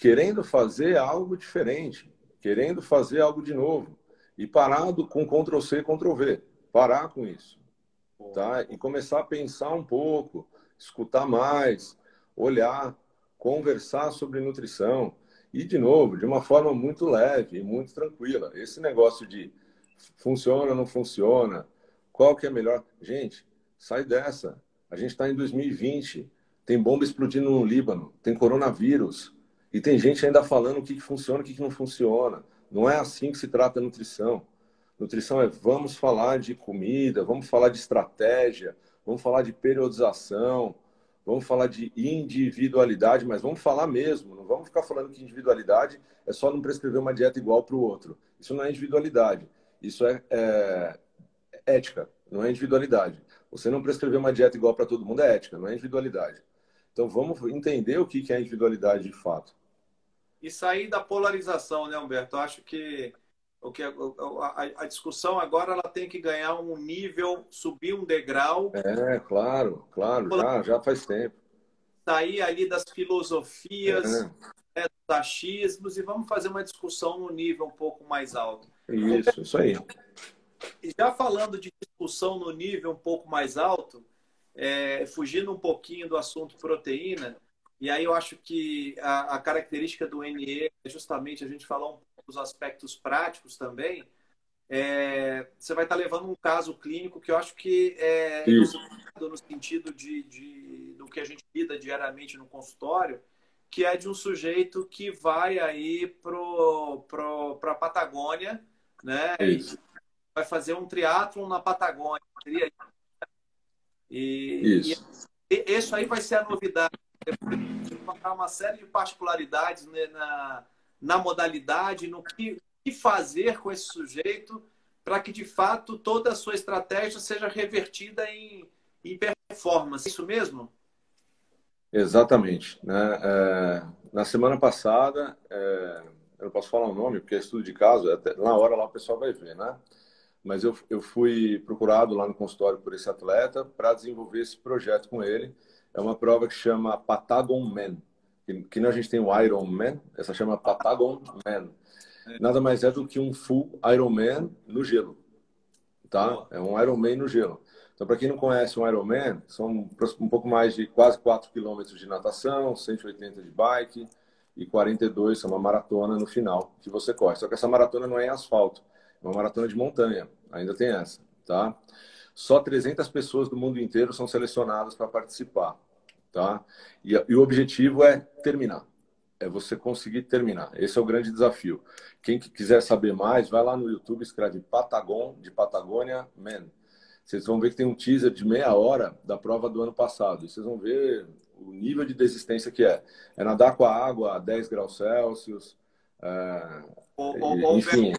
querendo fazer algo diferente, querendo fazer algo de novo e parado com Ctrl C, Ctrl V, parar com isso, tá? E começar a pensar um pouco, escutar mais, olhar, conversar sobre nutrição e de novo, de uma forma muito leve e muito tranquila. Esse negócio de funciona, não funciona, qual que é melhor? Gente, sai dessa. A gente está em 2020 tem bomba explodindo no Líbano, tem coronavírus, e tem gente ainda falando o que, que funciona e o que, que não funciona. Não é assim que se trata a nutrição. Nutrição é vamos falar de comida, vamos falar de estratégia, vamos falar de periodização, vamos falar de individualidade, mas vamos falar mesmo. Não vamos ficar falando que individualidade é só não prescrever uma dieta igual para o outro. Isso não é individualidade. Isso é, é ética, não é individualidade. Você não prescrever uma dieta igual para todo mundo é ética, não é individualidade. Então vamos entender o que é individualidade de fato. E sair da polarização, né, Humberto? Eu acho que o que a, discussão agora ela tem que ganhar um nível, subir um degrau. É, claro, claro, já, já faz tempo. Sair ali das filosofias, é. né, dos achismos e vamos fazer uma discussão no nível um pouco mais alto. Isso, isso aí. E já falando de discussão no nível um pouco mais alto, é, fugindo um pouquinho do assunto proteína, e aí eu acho que a, a, característica do NE é justamente a gente falar um pouco dos aspectos práticos também. É, você vai estar levando um caso clínico que eu acho que é no sentido de, de, do que a gente lida diariamente no consultório, que é de um sujeito que vai aí para a Patagônia, né? vai fazer um triatlon na Patagônia. Seria e, isso. E, isso aí vai ser a novidade. Encontrar uma série de particularidades né, na, na modalidade, no que, que fazer com esse sujeito para que de fato toda a sua estratégia seja revertida em, em performance. É isso mesmo? Exatamente. Né? É, na semana passada, é, eu não posso falar o nome, porque é estudo de caso, é até, na hora lá o pessoal vai ver, né? Mas eu, eu fui procurado lá no consultório por esse atleta para desenvolver esse projeto com ele. É uma prova que chama Patagon Man. Que, que a gente tem o Iron Man, essa chama Patagon Man. Nada mais é do que um full Iron Man no gelo. Tá? É um Iron Man no gelo. Então, para quem não conhece um Ironman, são um pouco mais de quase 4 quilômetros de natação, 180 de bike e 42, é uma maratona no final que você corre. Só que essa maratona não é em asfalto, é uma maratona de montanha, ainda tem essa, tá? Só 300 pessoas do mundo inteiro são selecionadas para participar, tá? E, e o objetivo é terminar, é você conseguir terminar. Esse é o grande desafio. Quem quiser saber mais, vai lá no YouTube, escreve Patagon, de Patagônia Man vocês vão ver que tem um teaser de meia hora da prova do ano passado. E vocês vão ver o nível de desistência que é. É nadar com a água a 10 graus Celsius. É... O, enfim.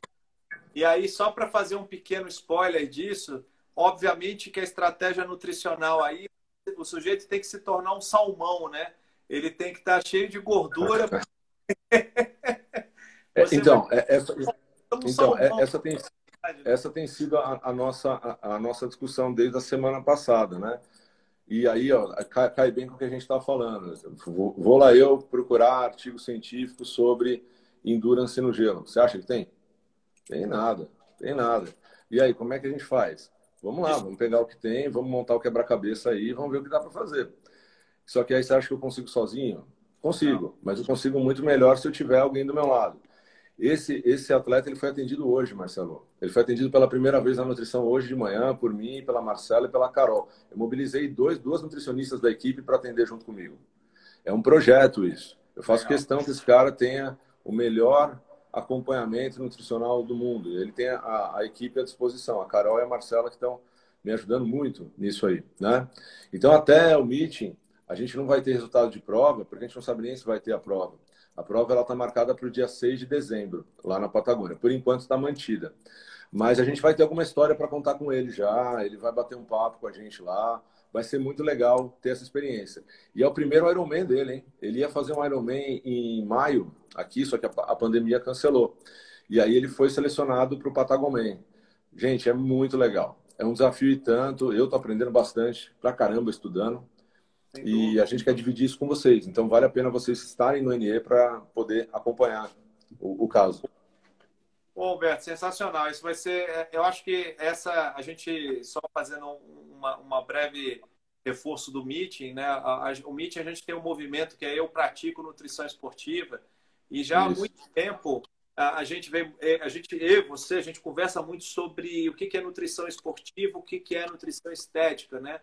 E aí, só para fazer um pequeno spoiler disso, obviamente que a estratégia nutricional aí, o sujeito tem que se tornar um salmão, né? Ele tem que estar tá cheio de gordura. é, então, é, essa, então é, essa tem essa tem sido a, a nossa, a, a, nossa discussão desde a semana passada, né? E aí, ó, cai, cai bem com o que a gente está falando. Vou, vou, lá eu procurar artigos científicos sobre endurance no gelo. Você acha que tem? Tem nada, tem nada. E aí, como é que a gente faz? Vamos lá, vamos pegar o que tem, vamos montar o quebra-cabeça aí vamos ver o que dá para fazer. Só que aí você acha que eu consigo sozinho? Consigo, mas eu consigo muito melhor se eu tiver alguém do meu lado. Esse, esse atleta ele foi atendido hoje, Marcelo. Ele foi atendido pela primeira vez na nutrição hoje de manhã, por mim, pela Marcela e pela Carol. Eu mobilizei dois, duas nutricionistas da equipe para atender junto comigo. É um projeto isso. Eu faço Legal. questão que esse cara tenha o melhor acompanhamento nutricional do mundo. Ele tem a, a equipe à disposição. A Carol e a Marcela que estão me ajudando muito nisso aí, né? Então, até o meeting, a gente não vai ter resultado de prova, porque a gente não sabe nem se vai ter a prova. A prova está marcada para o dia 6 de dezembro, lá na Patagônia. Por enquanto está mantida. Mas a gente vai ter alguma história para contar com ele já. Ele vai bater um papo com a gente lá. Vai ser muito legal ter essa experiência. E é o primeiro Ironman dele, hein? Ele ia fazer um Ironman em maio, aqui, só que a pandemia cancelou. E aí ele foi selecionado para o Patagoman. Gente, é muito legal. É um desafio e tanto. Eu estou aprendendo bastante, pra caramba, estudando. E a gente quer dividir isso com vocês. Então, vale a pena vocês estarem no NE para poder acompanhar o, o caso. Bom, Alberto, sensacional. Isso vai ser. É, eu acho que essa. A gente, só fazendo uma, uma breve reforço do meeting, né? A, a, o meeting a gente tem um movimento que é Eu Pratico Nutrição Esportiva. E já Isso. há muito tempo a, a gente vem. É, a gente, eu e você, a gente conversa muito sobre o que, que é nutrição esportiva, o que, que é nutrição estética, né?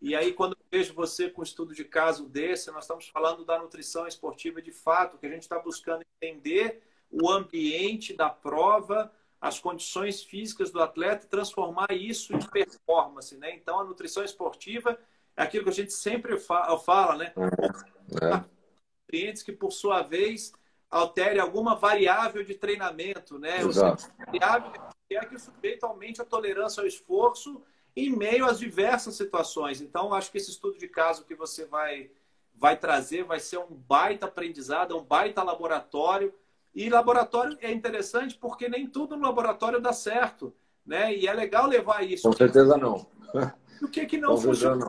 E aí, quando eu vejo você com um estudo de caso desse, nós estamos falando da nutrição esportiva de fato, que a gente está buscando entender o ambiente da prova, as condições físicas do atleta transformar isso em performance. Né? Então, a nutrição esportiva é aquilo que a gente sempre fala, né? É. Nutrientes que, por sua vez, altere alguma variável de treinamento, né? Exato. variável é que o sujeito aumente a tolerância ao esforço em meio às diversas situações. Então, acho que esse estudo de caso que você vai, vai trazer vai ser um baita aprendizado, um baita laboratório. E laboratório é interessante porque nem tudo no laboratório dá certo. Né? E é legal levar isso. Com certeza não. O que, que não funciona?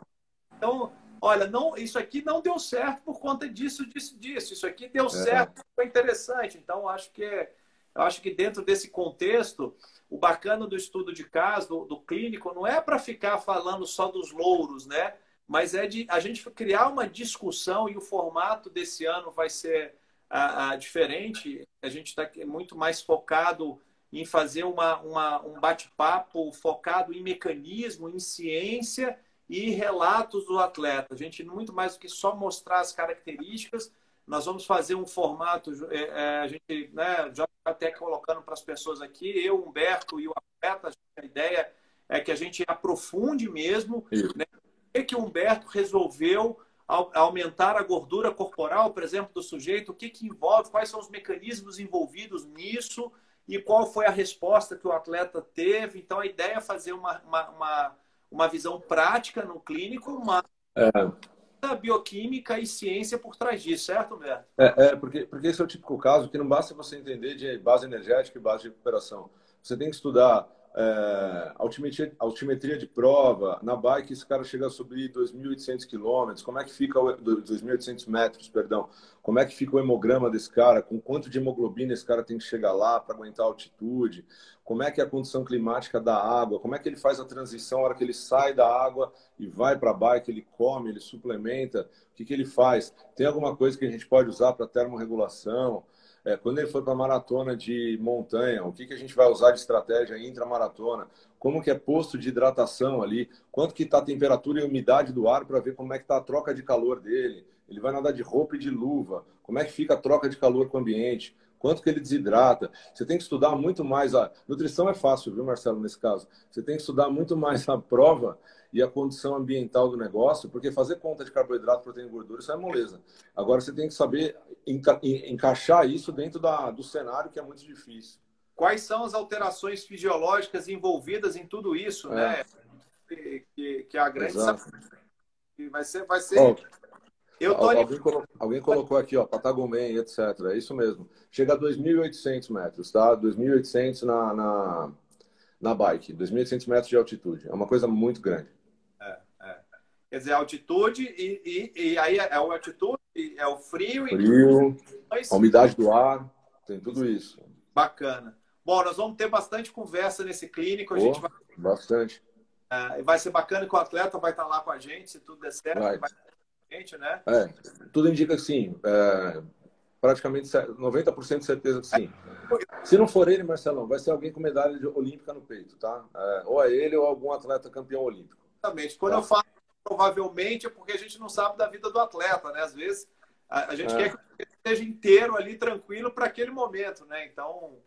Então, olha, não, isso aqui não deu certo por conta disso, disso, disso. Isso aqui deu é. certo, foi interessante. Então, acho que é, eu acho que dentro desse contexto, o bacana do estudo de caso, do, do clínico, não é para ficar falando só dos louros, né? Mas é de a gente criar uma discussão e o formato desse ano vai ser a, a diferente. A gente está muito mais focado em fazer uma, uma um bate-papo focado em mecanismo, em ciência e relatos do atleta. A gente, muito mais do que só mostrar as características, nós vamos fazer um formato, é, é, a gente né, já está até colocando para as pessoas aqui, eu, Humberto e o atleta, a ideia é que a gente aprofunde mesmo né, o que, que o Humberto resolveu aumentar a gordura corporal, por exemplo, do sujeito, o que, que envolve, quais são os mecanismos envolvidos nisso, e qual foi a resposta que o atleta teve. Então, a ideia é fazer uma, uma, uma, uma visão prática no clínico, uma é. bioquímica e ciência por trás disso, certo, Humberto? É, é, porque, porque esse é o típico caso que não basta você entender de base energética e base de recuperação. Você tem que estudar é, altimetria, altimetria de prova, na bike esse cara chega a subir 2.800 quilômetros, como é que fica, 2.800 metros, perdão, como é que fica o hemograma desse cara, com quanto de hemoglobina esse cara tem que chegar lá para aguentar a altitude, como é que é a condição climática da água, como é que ele faz a transição, a hora que ele sai da água e vai para a bike, ele come, ele suplementa, o que, que ele faz? Tem alguma coisa que a gente pode usar para termorregulação? É, quando ele for para maratona de montanha, o que, que a gente vai usar de estratégia intramaratona? Como que é posto de hidratação ali? Quanto que está a temperatura e a umidade do ar para ver como é que está a troca de calor dele? Ele vai nadar de roupa e de luva. Como é que fica a troca de calor com o ambiente? Quanto que ele desidrata? Você tem que estudar muito mais a nutrição é fácil, viu, Marcelo, nesse caso. Você tem que estudar muito mais a prova e a condição ambiental do negócio, porque fazer conta de carboidrato, proteína e gordura, isso é moleza. Agora você tem que saber enca encaixar isso dentro da, do cenário, que é muito difícil. Quais são as alterações fisiológicas envolvidas em tudo isso, né? é. né? Que, que, a grande vai ser, vai ser. Oh, eu tô alguém, colocou, alguém colocou aqui, ó, Patagomen, etc. É isso mesmo. Chega a 2.800 metros, tá? 2.800 na, na, na bike, 2.800 metros de altitude. É uma coisa muito grande. Quer dizer, altitude e, e, e aí é a altitude, é o frio. Frio, e... a umidade do ar, tem tudo isso. Bacana. Bom, nós vamos ter bastante conversa nesse clínico. A gente vai... Bastante. É, vai ser bacana que o atleta vai estar lá com a gente, se tudo der certo. Vai. vai gente, né? É, tudo indica que sim. É, praticamente 90% de certeza que sim. Se não for ele, Marcelão, vai ser alguém com medalha olímpica no peito, tá? É, ou é ele ou algum atleta campeão olímpico. Exatamente. Quando tá. eu falo provavelmente é porque a gente não sabe da vida do atleta, né? Às vezes a, a gente é. quer que ele esteja inteiro ali, tranquilo, para aquele momento, né? Então.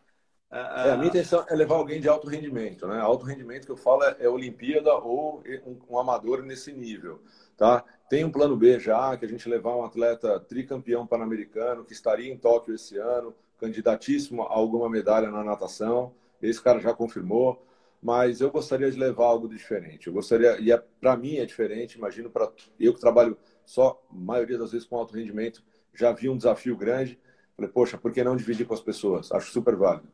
É, a minha intenção é levar alguém de alto rendimento, né? Alto rendimento que eu falo é, é Olimpíada ou um, um, amador nesse nível, tá? Tem um plano B já, que a gente levar um atleta tricampeão pan-americano, que estaria em Tóquio esse ano, candidatíssimo a alguma medalha na natação. Esse cara já confirmou mas eu gostaria de levar algo diferente. Eu gostaria, e é, para mim é diferente, imagino para eu que trabalho só, maioria das vezes com alto rendimento, já vi um desafio grande. Falei, poxa, por que não dividir com as pessoas? Acho super válido.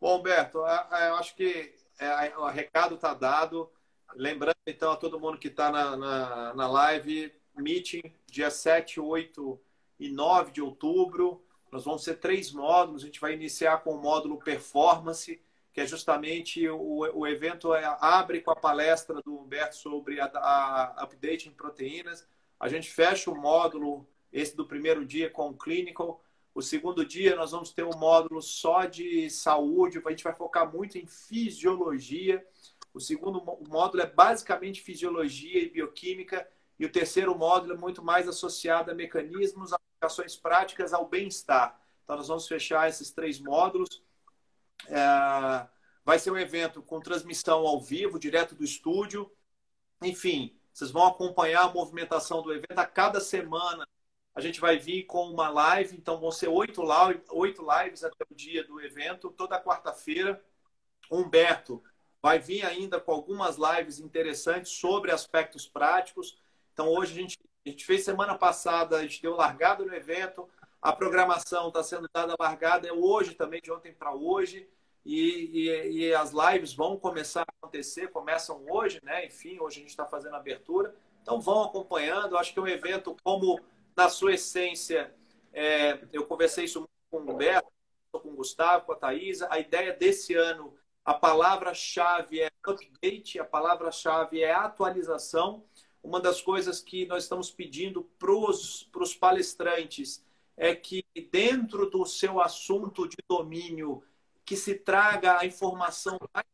Bom, Beto, eu acho que é, o recado está dado. Lembrando, então, a todo mundo que está na, na, na live, meeting dia 7, 8 e 9 de outubro. Nós vamos ter três módulos. A gente vai iniciar com o módulo Performance, que é justamente o, o evento é, abre com a palestra do Humberto sobre a, a update em proteínas. A gente fecha o módulo, esse do primeiro dia, com o clinical. O segundo dia, nós vamos ter um módulo só de saúde, a gente vai focar muito em fisiologia. O segundo módulo é basicamente fisiologia e bioquímica. E o terceiro módulo é muito mais associado a mecanismos, aplicações práticas ao bem-estar. Então, nós vamos fechar esses três módulos. É, vai ser um evento com transmissão ao vivo, direto do estúdio. Enfim, vocês vão acompanhar a movimentação do evento. A cada semana a gente vai vir com uma live, então vão ser oito, oito lives até o dia do evento, toda quarta-feira. Humberto vai vir ainda com algumas lives interessantes sobre aspectos práticos. Então, hoje a gente, a gente fez semana passada, a gente deu largada no evento, a programação está sendo dada largada é hoje também, de ontem para hoje. E, e, e, as lives vão começar a acontecer, começam hoje, né? Enfim, hoje a gente está fazendo a abertura. Então vão acompanhando. Acho que é um evento como, na sua essência, é, eu conversei isso com o Humberto, com o Gustavo, com a Thaisa. A ideia desse ano, a palavra-chave é update, a palavra-chave é atualização. Uma das coisas que nós estamos pedindo para os palestrantes é que dentro do seu assunto de domínio que se traga a informação mais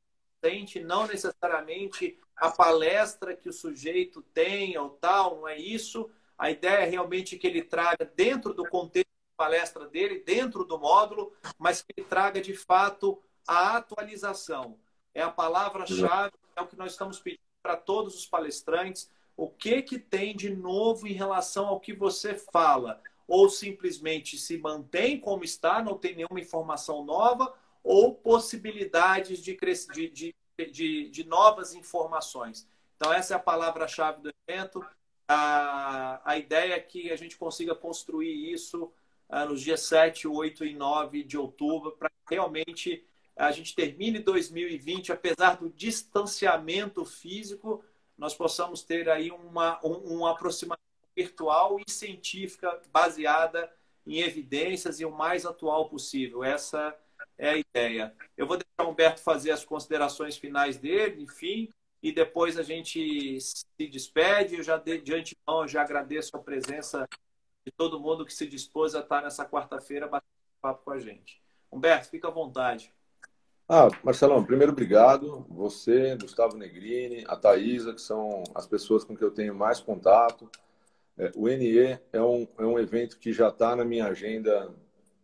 recente, não necessariamente a palestra que o sujeito tem ou tal, não é isso. A ideia é realmente que ele traga dentro do contexto da palestra dele, dentro do módulo, mas que ele traga de fato a atualização. É a palavra-chave, é o que nós estamos pedindo para todos os palestrantes. O que que tem de novo em relação ao que você fala? Ou simplesmente se mantém como está, não tem nenhuma informação nova, ou possibilidades de, de, de, de novas informações. Então, essa é a palavra-chave do evento. A, a ideia é que a gente consiga construir isso uh, nos dias 7, 8 e 9 de outubro, para realmente a gente termine 2020, apesar do distanciamento físico, nós possamos ter aí uma, um, uma aproximação virtual e científica baseada em evidências e o mais atual possível. Essa é a ideia. Eu vou deixar o Humberto fazer as considerações finais dele, enfim, e depois a gente se despede. Eu já de, de antemão já agradeço a presença de todo mundo que se dispôs a estar nessa quarta-feira batendo papo com a gente. Humberto, fica à vontade. Ah, Marcelão, primeiro obrigado. Você, Gustavo Negrini, a Thaisa, que são as pessoas com que eu tenho mais contato. É, o NE é um, é um evento que já está na minha agenda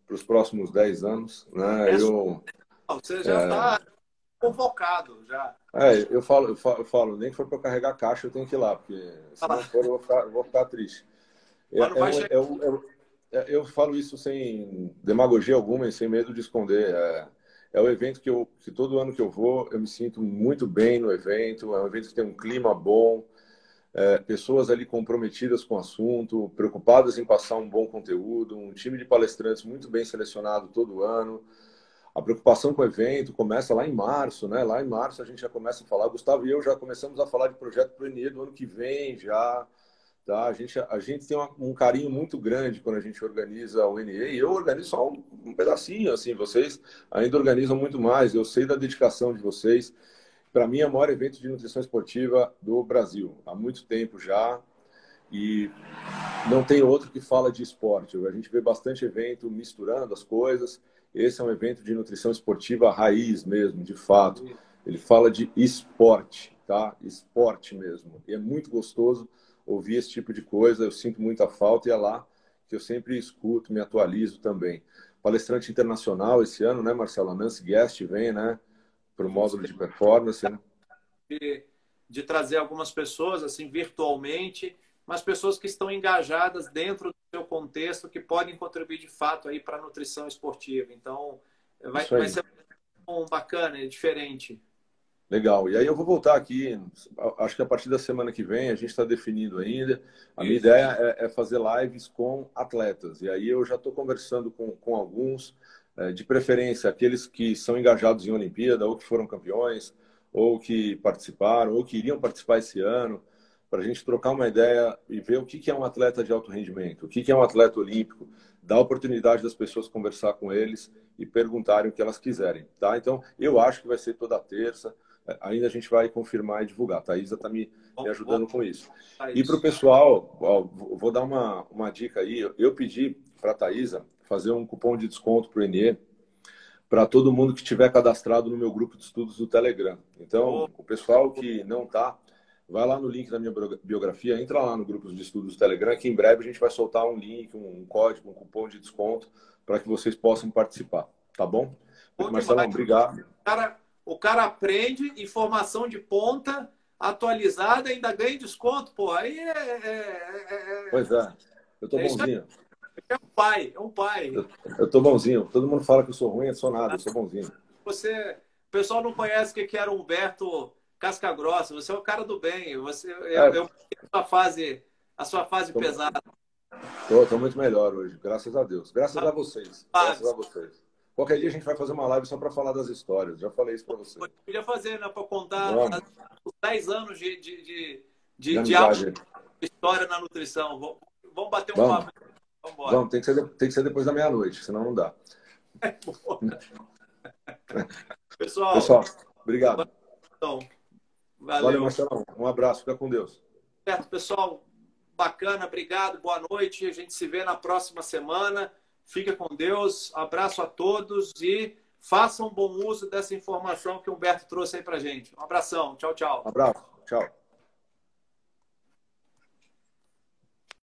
para os próximos 10 anos. Né? Eu, Você já está é... convocado. já. É, eu falo, eu falo, eu falo nem que for para carregar caixa, eu tenho que ir lá, porque se não for, eu vou ficar, eu vou ficar triste. É, é, é, eu falo isso sem demagogia alguma e sem medo de esconder. É, é o evento que, eu, que todo ano que eu vou, eu me sinto muito bem no evento. É um evento que tem um clima bom, é, pessoas ali comprometidas com o assunto, preocupadas em passar um bom conteúdo, um time de palestrantes muito bem selecionado todo ano. A preocupação com o evento começa lá em março, né? Lá em março a gente já começa a falar. Gustavo e eu já começamos a falar de projeto para o ENE do ano que vem já. Tá? A, gente, a gente tem uma, um carinho muito grande quando a gente organiza o NE, e eu organizo só um, um, pedacinho, assim, vocês ainda organizam muito mais, eu sei da dedicação de vocês. Para mim, é o maior evento de nutrição esportiva do Brasil, há muito tempo já, e não tem outro que fala de esporte. A gente vê bastante evento misturando as coisas, esse é um evento de nutrição esportiva raiz mesmo, de fato. Ele fala de esporte, tá? Esporte mesmo, e é muito gostoso ouvir esse tipo de coisa, eu sinto muita falta e é lá que eu sempre escuto, me atualizo também. Palestrante internacional esse ano, né, Marcelo? Nancy Guest vem, né, para o módulo de performance. Né? De, de trazer algumas pessoas, assim, virtualmente, mas pessoas que estão engajadas dentro do seu contexto, que podem contribuir de fato aí para a nutrição esportiva. Então, vai, vai ser um bacana, é diferente. Legal. E aí eu vou voltar aqui, acho que a partir da semana que vem, a gente está definindo ainda. A minha ideia é, é, fazer lives com atletas. E aí eu já estou conversando com, com alguns, de preferência aqueles que são engajados em Olimpíada, ou que foram campeões, ou que participaram, ou que iriam participar esse ano, para a gente trocar uma ideia e ver o que, é um atleta de alto rendimento, o que, que é um atleta olímpico, dar a oportunidade das pessoas conversar com eles e perguntarem o que elas quiserem. Tá? Então, eu acho que vai ser toda terça ainda a gente vai confirmar e divulgar. A Thaisa está me, me, ajudando com isso. E para o pessoal, ó, vou dar uma, uma dica aí. Eu pedi para a Thaisa fazer um cupom de desconto para o ENE para todo mundo que estiver cadastrado no meu grupo de estudos do Telegram. Então, o pessoal que não está, vai lá no link da minha biografia, entra lá no grupo de estudos do Telegram, que em breve a gente vai soltar um link, um código, um cupom de desconto para que vocês possam participar. Tá bom? Marcelo, obrigado. Cara, o cara aprende informação de ponta atualizada ainda ganha desconto, pô. Aí é. é, é, é pois é. Eu tô é bonzinho. É um pai, é um pai. Eu, eu tô bonzinho. Todo mundo fala que eu sou ruim, eu sou nada, eu sou bonzinho. Você. O pessoal não conhece o que era o Humberto Casca Grossa. Você é o cara do bem. Você, é. eu, eu a sua fase, a sua fase tô, pesada. Tô, tô muito melhor hoje, graças a Deus. Graças a vocês. Graças a vocês. Qualquer dia a gente vai fazer uma live só para falar das histórias. Já falei isso para você. Eu podia fazer, né? Para contar os 10 anos de, de, de, de, de história na nutrição. Vamos bater um Vamos. papo. Vamos, Vamos tem, que ser, tem que ser depois da meia-noite, senão não dá. É, Pessoal, Pessoal, obrigado. Então, valeu. valeu, Marcelão. Um abraço, fica com Deus. Certo, pessoal. Bacana, obrigado, boa noite. A gente se vê na próxima semana. Fica com Deus. Abraço a todos e façam bom uso dessa informação que o Humberto trouxe aí para gente. Um abração. Tchau, tchau. Um abraço. Tchau.